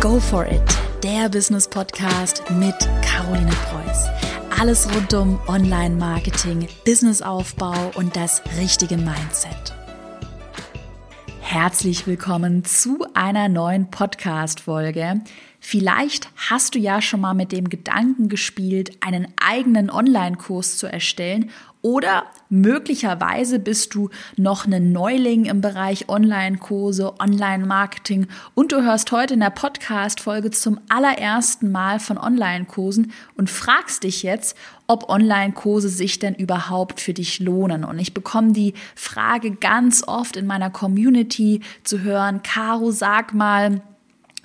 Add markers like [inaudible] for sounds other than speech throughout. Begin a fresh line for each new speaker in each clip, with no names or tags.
Go for it, der Business Podcast mit Caroline Preuß. Alles rund um Online-Marketing, Businessaufbau und das richtige Mindset. Herzlich willkommen zu einer neuen Podcast-Folge. Vielleicht hast du ja schon mal mit dem Gedanken gespielt, einen eigenen Online-Kurs zu erstellen oder möglicherweise bist du noch ein Neuling im Bereich Online-Kurse, Online-Marketing und du hörst heute in der Podcast-Folge zum allerersten Mal von Online-Kursen und fragst dich jetzt, ob Online-Kurse sich denn überhaupt für dich lohnen. Und ich bekomme die Frage ganz oft in meiner Community zu hören, Caro, sag mal,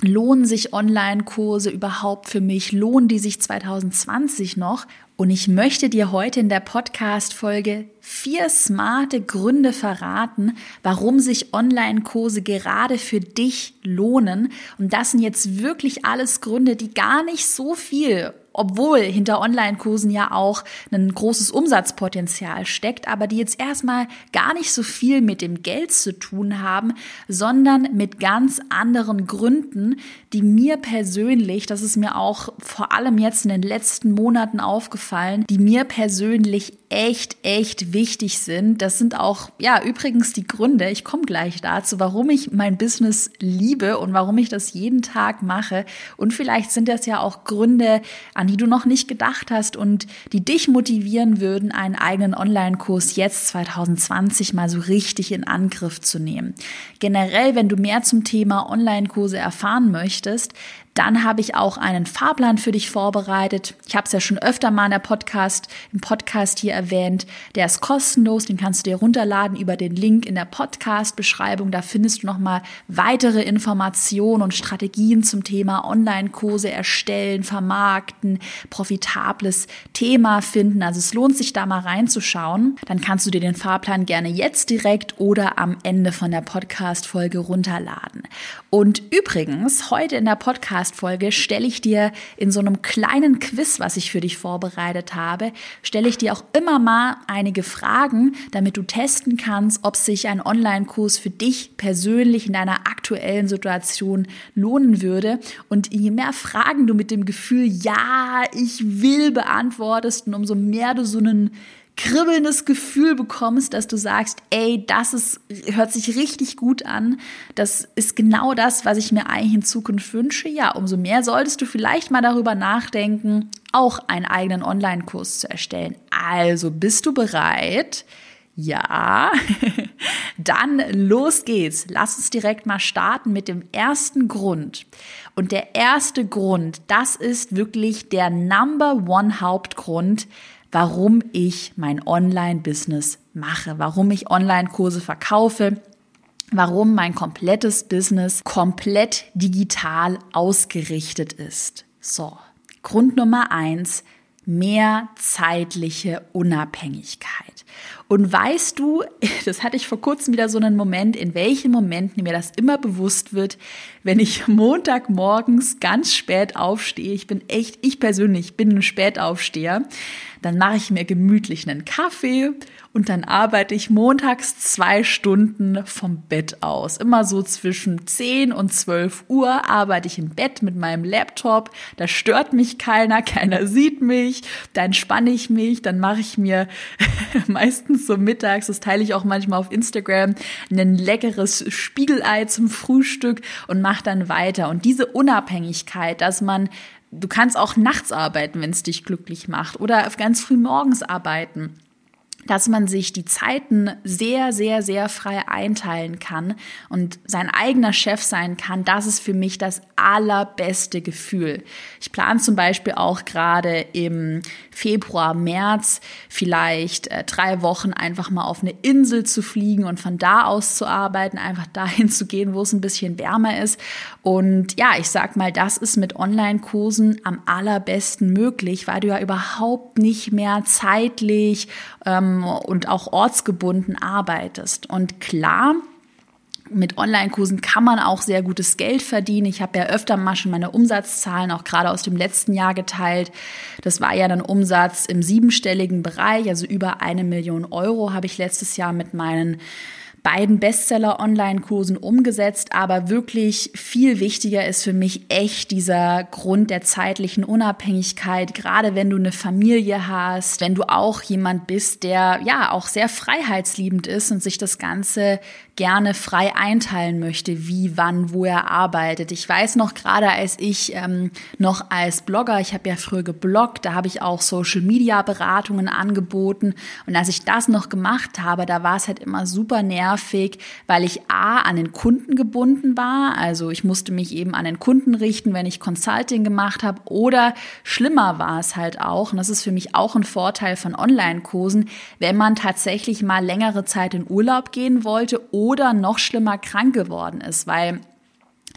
Lohnen sich Online-Kurse überhaupt für mich? Lohnen die sich 2020 noch? Und ich möchte dir heute in der Podcast-Folge vier smarte Gründe verraten, warum sich Online-Kurse gerade für dich lohnen. Und das sind jetzt wirklich alles Gründe, die gar nicht so viel obwohl hinter Online-Kursen ja auch ein großes Umsatzpotenzial steckt, aber die jetzt erstmal gar nicht so viel mit dem Geld zu tun haben, sondern mit ganz anderen Gründen, die mir persönlich, das ist mir auch vor allem jetzt in den letzten Monaten aufgefallen, die mir persönlich echt, echt wichtig sind. Das sind auch, ja, übrigens die Gründe, ich komme gleich dazu, warum ich mein Business liebe und warum ich das jeden Tag mache. Und vielleicht sind das ja auch Gründe, an die du noch nicht gedacht hast und die dich motivieren würden, einen eigenen Online-Kurs jetzt 2020 mal so richtig in Angriff zu nehmen. Generell, wenn du mehr zum Thema Online-Kurse erfahren möchtest, dann habe ich auch einen Fahrplan für dich vorbereitet. Ich habe es ja schon öfter mal in der Podcast, im Podcast hier erwähnt. Der ist kostenlos, den kannst du dir runterladen über den Link in der Podcast-Beschreibung. Da findest du nochmal weitere Informationen und Strategien zum Thema Online-Kurse erstellen, vermarkten, profitables Thema finden. Also es lohnt sich da mal reinzuschauen. Dann kannst du dir den Fahrplan gerne jetzt direkt oder am Ende von der Podcast-Folge runterladen. Und übrigens, heute in der Podcast Podcast-Folge stelle ich dir in so einem kleinen Quiz, was ich für dich vorbereitet habe, stelle ich dir auch immer mal einige Fragen, damit du testen kannst, ob sich ein Online-Kurs für dich persönlich in deiner aktuellen Situation lohnen würde. Und je mehr Fragen du mit dem Gefühl, ja, ich will beantwortest und umso mehr du so einen kribbelndes Gefühl bekommst, dass du sagst, ey, das ist, hört sich richtig gut an. Das ist genau das, was ich mir eigentlich in Zukunft wünsche. Ja, umso mehr solltest du vielleicht mal darüber nachdenken, auch einen eigenen Online-Kurs zu erstellen. Also, bist du bereit? Ja, [laughs] dann los geht's. Lass uns direkt mal starten mit dem ersten Grund. Und der erste Grund, das ist wirklich der Number One Hauptgrund, warum ich mein Online-Business mache, warum ich Online-Kurse verkaufe, warum mein komplettes Business komplett digital ausgerichtet ist. So, Grund Nummer eins, mehr zeitliche Unabhängigkeit. Und weißt du, [laughs] das hatte ich vor kurzem wieder so einen Moment, in welchen Momenten mir das immer bewusst wird, wenn ich [laughs] Montagmorgens ganz spät aufstehe. Ich bin echt, ich persönlich bin ein Spätaufsteher dann mache ich mir gemütlich einen Kaffee und dann arbeite ich montags zwei Stunden vom Bett aus. Immer so zwischen 10 und 12 Uhr arbeite ich im Bett mit meinem Laptop. Da stört mich keiner, [laughs] keiner sieht mich. Dann entspanne ich mich, dann mache ich mir [laughs] meistens so mittags, das teile ich auch manchmal auf Instagram, ein leckeres Spiegelei zum Frühstück und mache dann weiter. Und diese Unabhängigkeit, dass man Du kannst auch nachts arbeiten, wenn es dich glücklich macht oder ganz früh morgens arbeiten dass man sich die Zeiten sehr, sehr, sehr frei einteilen kann und sein eigener Chef sein kann, das ist für mich das allerbeste Gefühl. Ich plane zum Beispiel auch gerade im Februar, März vielleicht äh, drei Wochen einfach mal auf eine Insel zu fliegen und von da aus zu arbeiten, einfach [laughs] dahin zu gehen, wo es ein bisschen wärmer ist. Und ja, ich sag mal, das ist mit Online-Kursen am allerbesten möglich, weil du ja überhaupt nicht mehr zeitlich ähm, und auch ortsgebunden arbeitest. Und klar, mit Online-Kursen kann man auch sehr gutes Geld verdienen. Ich habe ja öfter mal schon meine Umsatzzahlen auch gerade aus dem letzten Jahr geteilt. Das war ja ein Umsatz im siebenstelligen Bereich, also über eine Million Euro habe ich letztes Jahr mit meinen beiden Bestseller-Online-Kursen umgesetzt, aber wirklich viel wichtiger ist für mich echt dieser Grund der zeitlichen Unabhängigkeit, gerade wenn du eine Familie hast, wenn du auch jemand bist, der ja auch sehr freiheitsliebend ist und sich das Ganze gerne frei einteilen möchte, wie, wann, wo er arbeitet. Ich weiß noch gerade, als ich ähm, noch als Blogger, ich habe ja früher gebloggt, da habe ich auch Social-Media-Beratungen angeboten. Und als ich das noch gemacht habe, da war es halt immer super nervig, weil ich A, an den Kunden gebunden war, also ich musste mich eben an den Kunden richten, wenn ich Consulting gemacht habe. Oder schlimmer war es halt auch, und das ist für mich auch ein Vorteil von Online-Kursen, wenn man tatsächlich mal längere Zeit in Urlaub gehen wollte oder noch schlimmer krank geworden ist, weil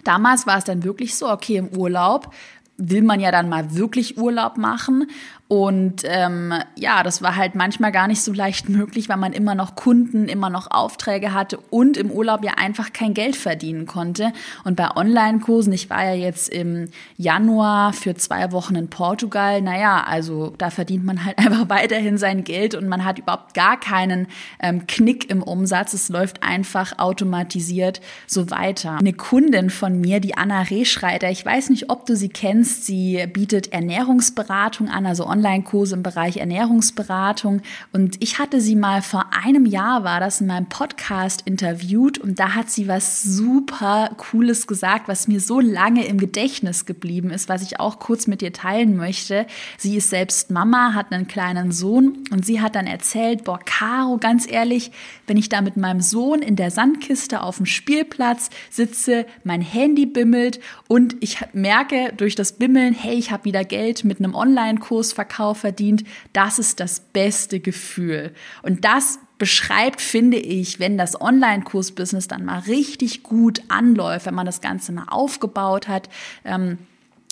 damals war es dann wirklich so, okay, im Urlaub will man ja dann mal wirklich Urlaub machen und ähm, ja, das war halt manchmal gar nicht so leicht möglich, weil man immer noch Kunden, immer noch Aufträge hatte und im Urlaub ja einfach kein Geld verdienen konnte. Und bei Online-Kursen, ich war ja jetzt im Januar für zwei Wochen in Portugal, naja, also da verdient man halt [laughs] einfach weiterhin sein Geld und man hat überhaupt gar keinen ähm, Knick im Umsatz. Es läuft einfach automatisiert so weiter. Eine Kundin von mir, die Anna Rehschreiter, ich weiß nicht, ob du sie kennst, sie bietet Ernährungsberatung an, also Online-Kurse im Bereich Ernährungsberatung. Und ich hatte sie mal vor einem Jahr, war das in meinem Podcast interviewt und da hat sie was super Cooles gesagt, was mir so lange im Gedächtnis geblieben ist, was ich auch kurz mit dir teilen möchte. Sie ist selbst Mama, hat einen kleinen Sohn und sie hat dann erzählt, boah, Caro, ganz ehrlich, wenn ich da mit meinem Sohn in der Sandkiste auf dem Spielplatz sitze, mein Handy bimmelt und ich merke durch das Bimmeln, hey, ich habe wieder Geld mit einem Online-Kurs Verkauf verdient, das ist das beste Gefühl. Und das beschreibt, finde ich, wenn das Online-Kurs-Business dann mal richtig gut anläuft, wenn man das Ganze mal aufgebaut hat, ähm,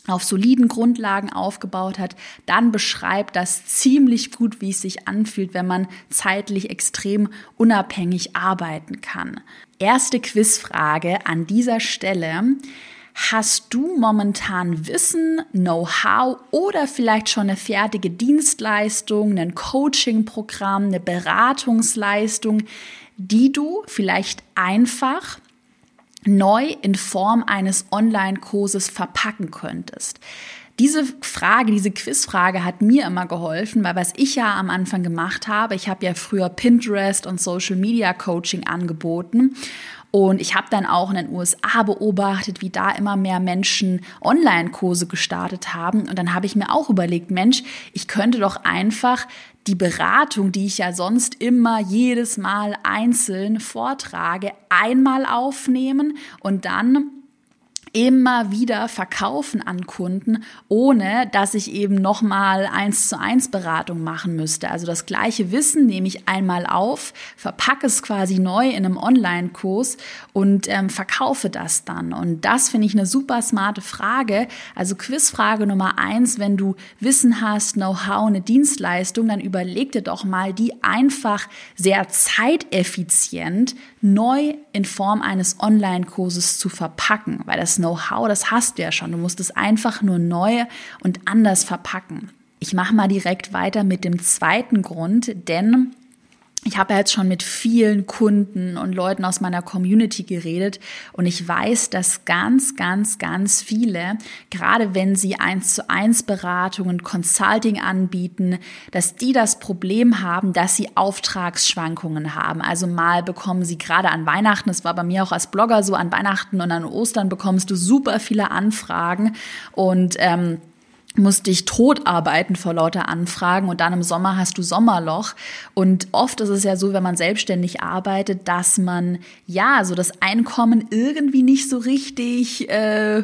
auf soliden Grundlagen aufgebaut hat, dann beschreibt das ziemlich gut, wie es sich anfühlt, wenn man zeitlich extrem unabhängig arbeiten kann. Erste Quizfrage an dieser Stelle. Hast du momentan Wissen, Know-how oder vielleicht schon eine fertige Dienstleistung, ein Coaching-Programm, eine Beratungsleistung, die du vielleicht einfach neu in Form eines Online-Kurses verpacken könntest? Diese Frage, diese Quizfrage hat mir immer geholfen, weil was ich ja am Anfang gemacht habe, ich habe ja früher Pinterest und Social Media Coaching angeboten und ich habe dann auch in den USA beobachtet, wie da immer mehr Menschen Online-Kurse gestartet haben. Und dann habe ich mir auch überlegt, Mensch, ich könnte doch einfach die Beratung, die ich ja sonst immer jedes Mal einzeln vortrage, einmal aufnehmen und dann immer wieder verkaufen an Kunden, ohne dass ich eben nochmal eins zu eins Beratung machen müsste. Also das gleiche Wissen nehme ich einmal auf, verpacke es quasi neu in einem Online-Kurs und ähm, verkaufe das dann. Und das finde ich eine super smarte Frage. Also Quizfrage Nummer eins, wenn du Wissen hast, Know-how, eine Dienstleistung, dann überleg dir doch mal, die einfach sehr zeiteffizient neu in Form eines Online-Kurses zu verpacken, weil das Know-how, das hast du ja schon. Du musst es einfach nur neu und anders verpacken. Ich mache mal direkt weiter mit dem zweiten Grund, denn ich habe jetzt schon mit vielen Kunden und Leuten aus meiner Community geredet und ich weiß, dass ganz, ganz, ganz viele, gerade wenn sie eins zu eins Beratungen, Consulting anbieten, dass die das Problem haben, dass sie Auftragsschwankungen haben. Also mal bekommen sie gerade an Weihnachten, das war bei mir auch als Blogger so, an Weihnachten und an Ostern bekommst du super viele Anfragen und ähm, musst dich tot arbeiten vor lauter Anfragen und dann im Sommer hast du Sommerloch. Und oft ist es ja so, wenn man selbstständig arbeitet, dass man ja so das Einkommen irgendwie nicht so richtig äh,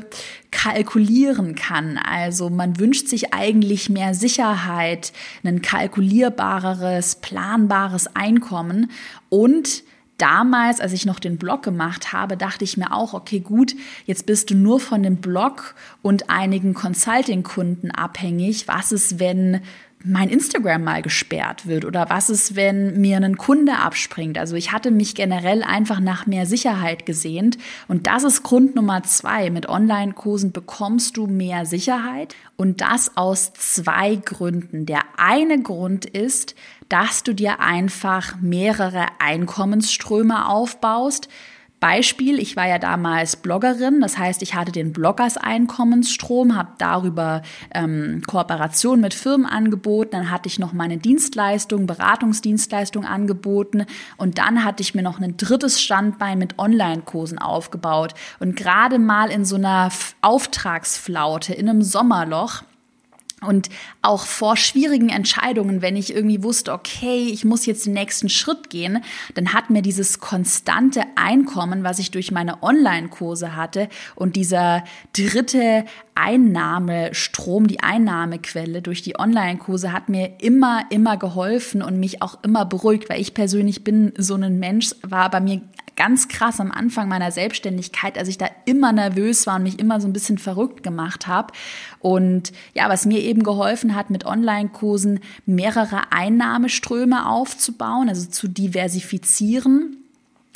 kalkulieren kann. Also man wünscht sich eigentlich mehr Sicherheit, ein kalkulierbareres, planbares Einkommen und damals, als ich noch den Blog gemacht habe, dachte ich mir auch, okay, gut, jetzt bist du nur von dem Blog und einigen Consulting-Kunden abhängig. Was ist, wenn mein Instagram mal gesperrt wird oder was ist, wenn mir ein Kunde abspringt. Also ich hatte mich generell einfach nach mehr Sicherheit gesehnt und das ist Grund Nummer zwei. Mit Online-Kursen bekommst du mehr Sicherheit und das aus zwei Gründen. Der eine Grund ist, dass du dir einfach mehrere Einkommensströme aufbaust, Beispiel, ich war ja damals Bloggerin, das heißt, ich hatte den Bloggers-Einkommensstrom, habe darüber ähm, Kooperation mit Firmen angeboten, dann hatte ich noch meine Dienstleistung, Beratungsdienstleistung angeboten und dann hatte ich mir noch ein drittes Standbein mit Online-Kursen aufgebaut. Und gerade mal in so einer Auftragsflaute, in einem Sommerloch, und auch vor schwierigen Entscheidungen, wenn ich irgendwie wusste, okay, ich muss jetzt den nächsten Schritt gehen, dann hat mir dieses konstante Einkommen, was ich durch meine Online-Kurse hatte und dieser dritte Einnahmestrom, die Einnahmequelle durch die Online-Kurse hat mir immer, immer geholfen und mich auch immer beruhigt, weil ich persönlich bin so ein Mensch, war bei mir ganz krass am Anfang meiner Selbstständigkeit, als ich da immer nervös war und mich immer so ein bisschen verrückt gemacht habe. Und ja, was mir eben geholfen hat, mit Online-Kursen mehrere Einnahmeströme aufzubauen, also zu diversifizieren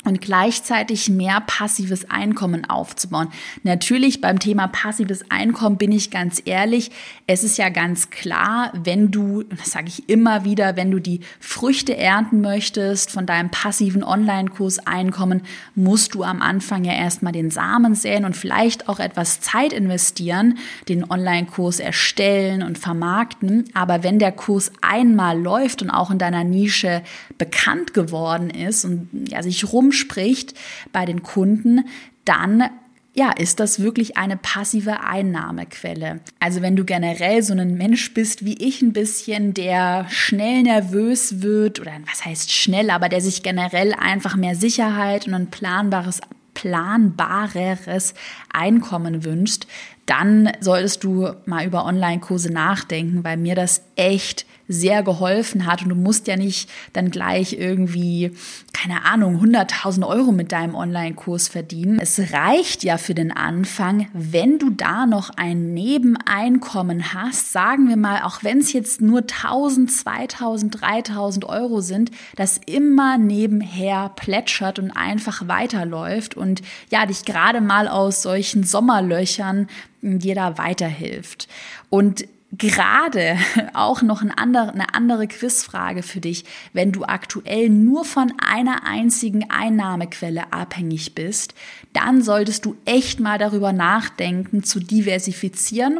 und gleichzeitig mehr passives Einkommen aufzubauen. Natürlich beim Thema passives Einkommen bin ich ganz ehrlich, es ist ja ganz klar, wenn du, das sage ich immer wieder, wenn du die Früchte ernten möchtest von deinem passiven Online-Kurs Einkommen, musst du am Anfang ja erstmal den Samen säen und vielleicht auch etwas Zeit investieren, den Online-Kurs erstellen und vermarkten. Aber wenn der Kurs einmal läuft und auch in deiner Nische bekannt geworden ist und ja, sich rum spricht bei den Kunden, dann ja, ist das wirklich eine passive Einnahmequelle. Also wenn du generell so ein Mensch bist wie ich ein bisschen, der schnell nervös wird oder was heißt schnell, aber der sich generell einfach mehr Sicherheit und ein planbares planbareres Einkommen wünscht, dann solltest du mal über Online-Kurse nachdenken, weil mir das echt sehr geholfen hat und du musst ja nicht dann gleich irgendwie, keine Ahnung, 100.000 Euro mit deinem Online-Kurs verdienen. Es reicht ja für den Anfang, wenn du da noch ein Nebeneinkommen hast, sagen wir mal, auch wenn es jetzt nur 1.000, 2.000, 3.000 Euro sind, das immer nebenher plätschert und einfach weiterläuft und ja, dich gerade mal aus solchen Sommerlöchern dir da weiterhilft. Und gerade [laughs] auch noch ein andere, eine andere Quizfrage für dich, wenn du aktuell nur von einer einzigen Einnahmequelle abhängig bist, dann solltest du echt mal darüber nachdenken, zu diversifizieren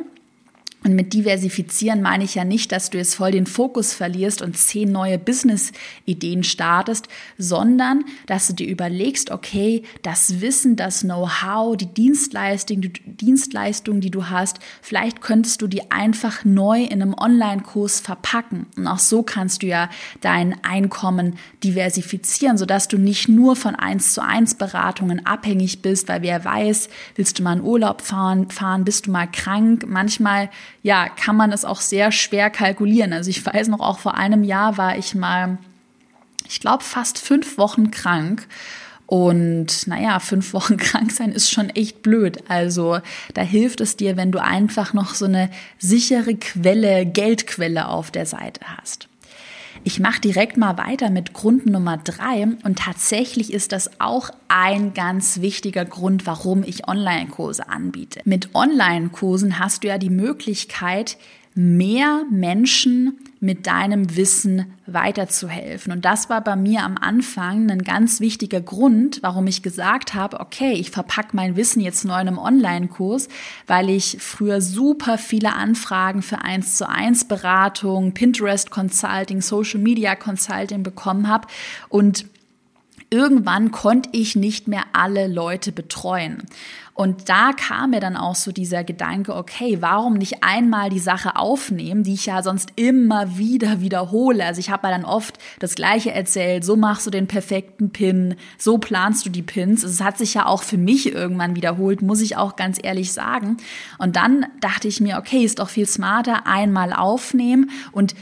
und mit diversifizieren meine ich ja nicht, dass du jetzt voll den Fokus verlierst und zehn neue Business-Ideen startest, sondern dass du dir überlegst, okay, das Wissen, das Know-how, die Dienstleistung, die Dienstleistung, die du hast, vielleicht könntest du die einfach neu in einem Online-Kurs verpacken. Und auch so kannst du ja dein Einkommen diversifizieren, sodass du nicht nur von eins zu eins Beratungen abhängig bist, weil wer weiß, willst du mal in Urlaub fahren, fahren, bist du mal krank, manchmal ja, kann man es auch sehr schwer kalkulieren. Also ich weiß noch, auch vor einem Jahr war ich mal, ich glaube, fast fünf Wochen krank. Und naja, fünf Wochen [laughs] krank sein ist schon echt blöd. Also da hilft es dir, wenn du einfach noch so eine sichere Quelle, Geldquelle auf der Seite hast. Ich mache direkt mal weiter mit Grund Nummer drei und tatsächlich ist das auch ein ganz wichtiger Grund, warum ich Online-Kurse anbiete. Mit Online-Kursen hast du ja die Möglichkeit, mehr Menschen mit deinem Wissen weiterzuhelfen. Und das war bei mir am Anfang ein ganz wichtiger Grund, warum ich gesagt habe, okay, ich verpacke mein Wissen jetzt neu in einem Online-Kurs, weil ich früher super viele Anfragen für eins zu eins Beratung, Pinterest Consulting, Social Media Consulting bekommen habe und irgendwann konnte ich nicht mehr alle Leute betreuen. Und da kam mir dann auch so dieser Gedanke, okay, warum nicht einmal die Sache aufnehmen, die ich ja sonst immer wieder wiederhole. Also ich habe dann oft das Gleiche erzählt, so machst du den perfekten Pin, so planst du die Pins. Es hat sich ja auch für mich irgendwann wiederholt, muss ich auch ganz ehrlich sagen. Und dann dachte ich mir, okay, ist doch viel smarter, einmal aufnehmen und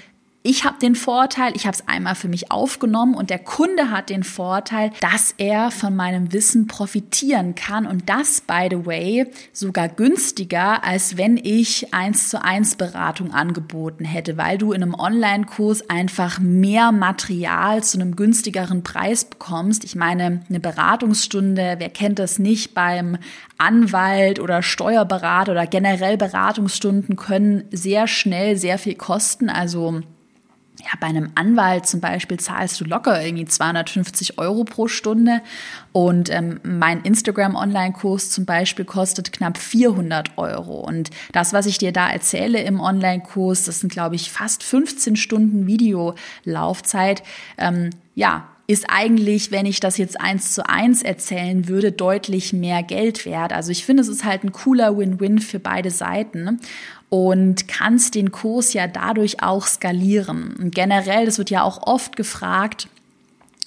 ich habe den Vorteil, ich habe es einmal für mich aufgenommen und der Kunde hat den Vorteil, dass er von meinem Wissen profitieren kann und das, by the way, sogar günstiger, als wenn ich eins zu eins Beratung angeboten hätte, weil du in einem Online-Kurs einfach mehr Material zu einem günstigeren Preis bekommst. Ich meine, eine Beratungsstunde, wer kennt das nicht beim Anwalt oder Steuerberater oder generell Beratungsstunden können sehr schnell sehr viel kosten. Also ja, bei einem Anwalt zum Beispiel zahlst du locker irgendwie 250 Euro pro Stunde und ähm, mein Instagram-Online-Kurs zum Beispiel kostet knapp 400 Euro. Und das, was ich dir da erzähle im Online-Kurs, das sind, glaube ich, fast 15 Stunden Videolaufzeit. Ähm, ja, ist eigentlich, wenn ich das jetzt eins zu eins erzählen würde, deutlich mehr Geld wert. Also ich finde, es ist halt ein cooler Win-Win für beide Seiten und kannst den Kurs ja dadurch auch skalieren. Und generell, das wird ja auch oft gefragt,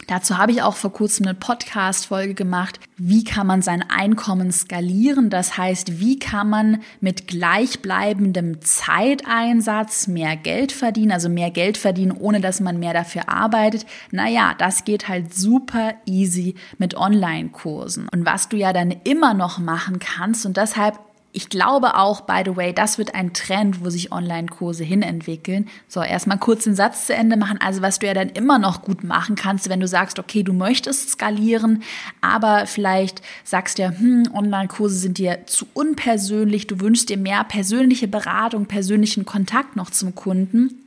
Dazu habe ich auch vor kurzem eine Podcast-Folge gemacht. Wie kann man sein Einkommen skalieren? Das heißt, wie kann man mit gleichbleibendem Zeiteinsatz mehr Geld verdienen? Also mehr Geld verdienen, ohne dass man mehr dafür arbeitet. Naja, das geht halt super easy mit Online-Kursen. Und was du ja dann immer noch machen kannst, und deshalb ich glaube auch, by the way, das wird ein Trend, wo sich Online-Kurse hinentwickeln. So, erstmal kurz den Satz zu Ende machen. Also, was du ja dann immer noch gut machen kannst, wenn du sagst, okay, du möchtest skalieren, aber vielleicht sagst du ja, hm, Online-Kurse sind dir zu unpersönlich, du wünschst dir mehr persönliche Beratung, persönlichen Kontakt noch zum Kunden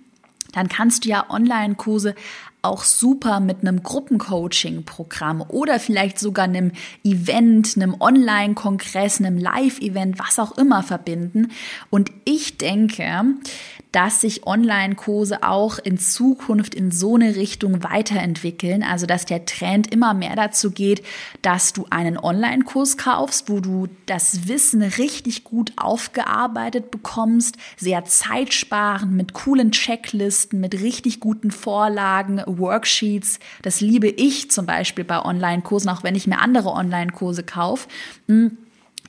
dann kannst du ja Online-Kurse auch super mit einem Gruppencoaching-Programm oder vielleicht sogar einem Event, einem Online-Kongress, einem Live-Event, was auch immer verbinden. Und ich denke, dass sich Online-Kurse auch in Zukunft in so eine Richtung weiterentwickeln. Also, dass der Trend immer mehr dazu geht, dass du einen Online-Kurs kaufst, wo du das Wissen richtig gut aufgearbeitet bekommst, sehr zeitsparend, mit coolen Checklisten, mit richtig guten Vorlagen, Worksheets. Das liebe ich zum Beispiel bei Online-Kursen, auch wenn ich mir andere Online-Kurse kaufe. Hm.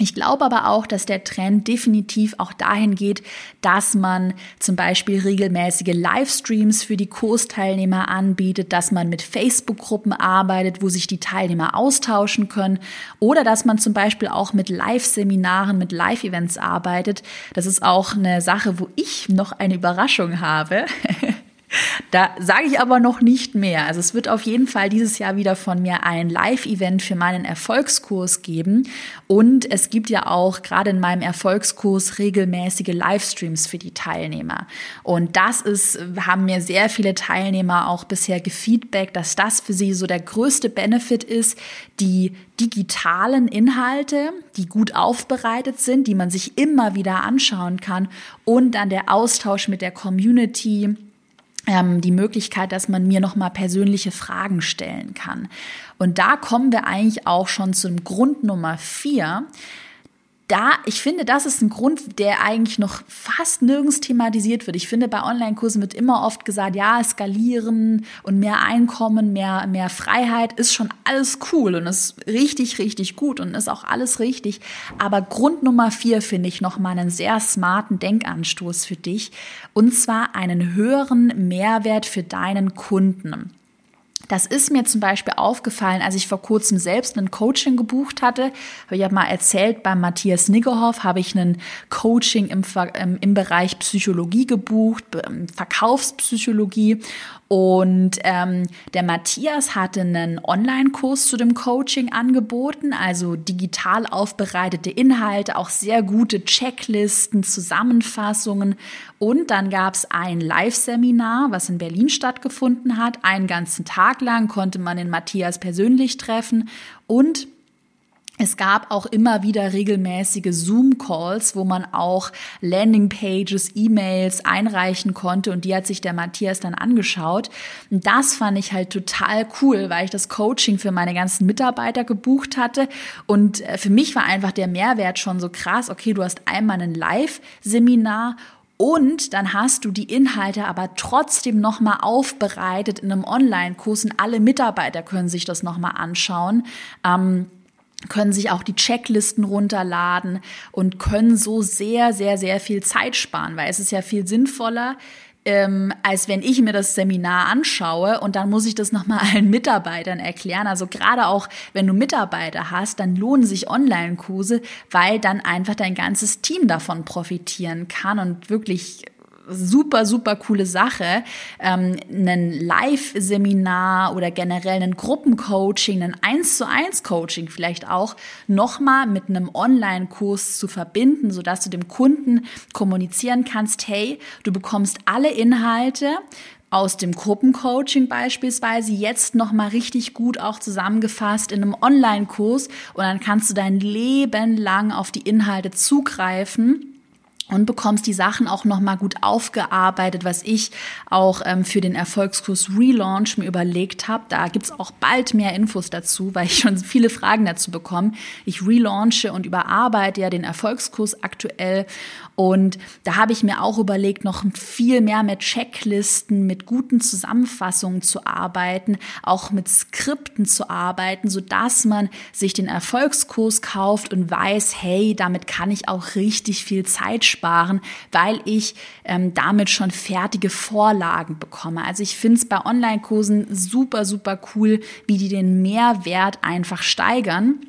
Ich glaube aber auch, dass der Trend definitiv auch dahin geht, dass man zum Beispiel regelmäßige Livestreams für die Kursteilnehmer anbietet, dass man mit Facebook-Gruppen arbeitet, wo sich die Teilnehmer austauschen können oder dass man zum Beispiel auch mit Live-Seminaren, mit Live-Events arbeitet. Das ist auch eine Sache, wo ich noch eine Überraschung habe. [laughs] Da sage ich aber noch nicht mehr. Also es wird auf jeden Fall dieses Jahr wieder von mir ein Live-Event für meinen Erfolgskurs geben. Und es gibt ja auch gerade in meinem Erfolgskurs regelmäßige Livestreams für die Teilnehmer. Und das ist, haben mir sehr viele Teilnehmer auch bisher gefeedbackt, dass das für sie so der größte Benefit ist, die digitalen Inhalte, die gut aufbereitet sind, die man sich immer wieder anschauen kann und dann der Austausch mit der Community die Möglichkeit, dass man mir nochmal persönliche Fragen stellen kann. Und da kommen wir eigentlich auch schon zum Grund Nummer vier da, ich finde, das ist ein Grund, der eigentlich noch fast nirgends thematisiert wird. Ich finde, bei Online-Kursen wird immer oft gesagt, ja, skalieren und mehr Einkommen, mehr, mehr Freiheit ist schon alles cool und ist richtig, richtig gut und ist auch alles richtig. Aber Grund Nummer vier finde ich nochmal einen sehr smarten Denkanstoß für dich und zwar einen höheren Mehrwert für deinen Kunden. Das ist mir zum Beispiel aufgefallen, als ich vor kurzem selbst ein Coaching gebucht hatte. Habe ich ja mal erzählt, bei Matthias Niggerhoff habe ich ein Coaching im, im Bereich Psychologie gebucht, Verkaufspsychologie. Und ähm, der Matthias hatte einen Online-Kurs zu dem Coaching angeboten, also digital aufbereitete Inhalte, auch sehr gute Checklisten, Zusammenfassungen. Und dann gab es ein Live-Seminar, was in Berlin stattgefunden hat. Einen ganzen Tag lang konnte man den Matthias persönlich treffen und es gab auch immer wieder regelmäßige Zoom-Calls, wo man auch Landing-Pages, E-Mails einreichen konnte und die hat sich der Matthias dann angeschaut. Und das fand ich halt total cool, weil ich das Coaching für meine ganzen Mitarbeiter gebucht hatte und äh, für mich war einfach der Mehrwert schon so krass. Okay, du hast einmal ein Live-Seminar und dann hast du die Inhalte aber trotzdem nochmal aufbereitet in einem Online-Kurs und alle Mitarbeiter können sich das nochmal anschauen. Ähm, können sich auch die Checklisten runterladen und können so sehr, sehr, sehr viel Zeit sparen, weil es ist ja viel sinnvoller, ähm, als wenn ich mir das Seminar anschaue und dann muss ich das nochmal [laughs] allen Mitarbeitern erklären. Also gerade auch, wenn du Mitarbeiter hast, dann lohnen sich Online-Kurse, weil dann einfach dein ganzes Team davon profitieren kann und wirklich super, super coole Sache. Ähm, ein Live-Seminar oder generell ein Gruppencoaching, ein 1 zu 1 Coaching vielleicht auch nochmal mit einem Online-Kurs zu verbinden, sodass du dem Kunden kommunizieren kannst, hey, du bekommst alle Inhalte, aus dem Gruppencoaching beispielsweise jetzt noch mal richtig gut auch zusammengefasst in einem Online-Kurs und dann kannst du dein Leben lang auf die Inhalte zugreifen und bekommst die Sachen auch nochmal gut aufgearbeitet, was ich auch ähm, für den Erfolgskurs Relaunch mir überlegt habe. Da gibt's auch bald mehr Infos dazu, weil ich schon viele Fragen dazu bekomme. Ich relaunche und überarbeite ja den Erfolgskurs aktuell und da habe ich mir auch überlegt, noch viel mehr mit Checklisten, mit guten Zusammenfassungen zu arbeiten, auch mit Skripten zu arbeiten, so dass man sich den Erfolgskurs kauft und weiß, hey, damit kann ich auch richtig viel Zeit sparen, weil ich ähm, damit schon fertige Vorlagen bekomme. Also ich finde es bei Online-Kursen super, super cool, wie die den Mehrwert einfach steigern.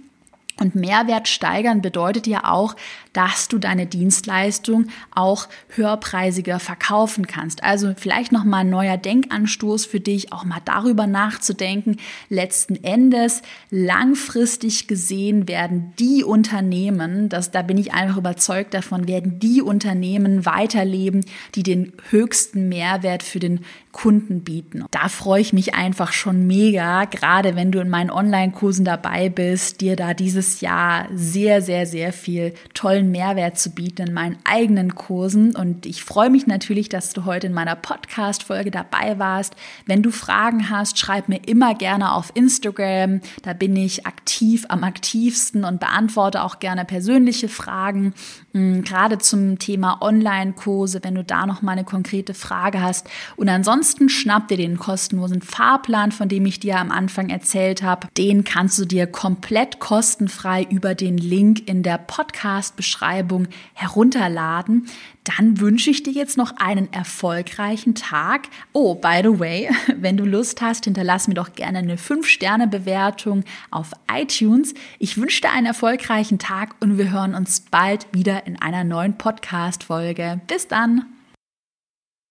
Und Mehrwert steigern bedeutet ja auch, dass du deine Dienstleistung auch höherpreisiger verkaufen kannst. Also vielleicht noch mal ein neuer Denkanstoß für dich, auch mal darüber nachzudenken. Letzten Endes langfristig gesehen werden die Unternehmen, das, da bin ich einfach überzeugt davon, werden die Unternehmen weiterleben, die den höchsten Mehrwert für den Kunden bieten. Da freue ich mich einfach schon mega, gerade wenn du in meinen Online-Kursen dabei bist, dir da dieses Jahr sehr, sehr, sehr viel tollen tollen Mehrwert zu bieten in meinen eigenen Kursen. Und ich freue mich natürlich, dass du heute in meiner Podcast-Folge dabei warst. Wenn du Fragen hast, schreib mir immer gerne auf Instagram. Da bin ich aktiv am aktivsten und beantworte auch gerne persönliche Fragen. Mm, gerade zum Thema Online-Kurse, wenn du da noch mal eine konkrete Frage hast. Und ansonsten schnapp dir den kostenlosen Fahrplan, von dem ich dir am Anfang erzählt habe. Den kannst du dir komplett kostenfrei über den Link in der Podcast-Beschreibung herunterladen dann wünsche ich dir jetzt noch einen erfolgreichen Tag. Oh, by the way, [laughs] wenn du Lust hast, hinterlass mir doch gerne eine 5-Sterne-Bewertung auf iTunes. Ich wünsche dir einen erfolgreichen Tag und wir hören uns bald wieder in einer neuen Podcast-Folge. Bis dann!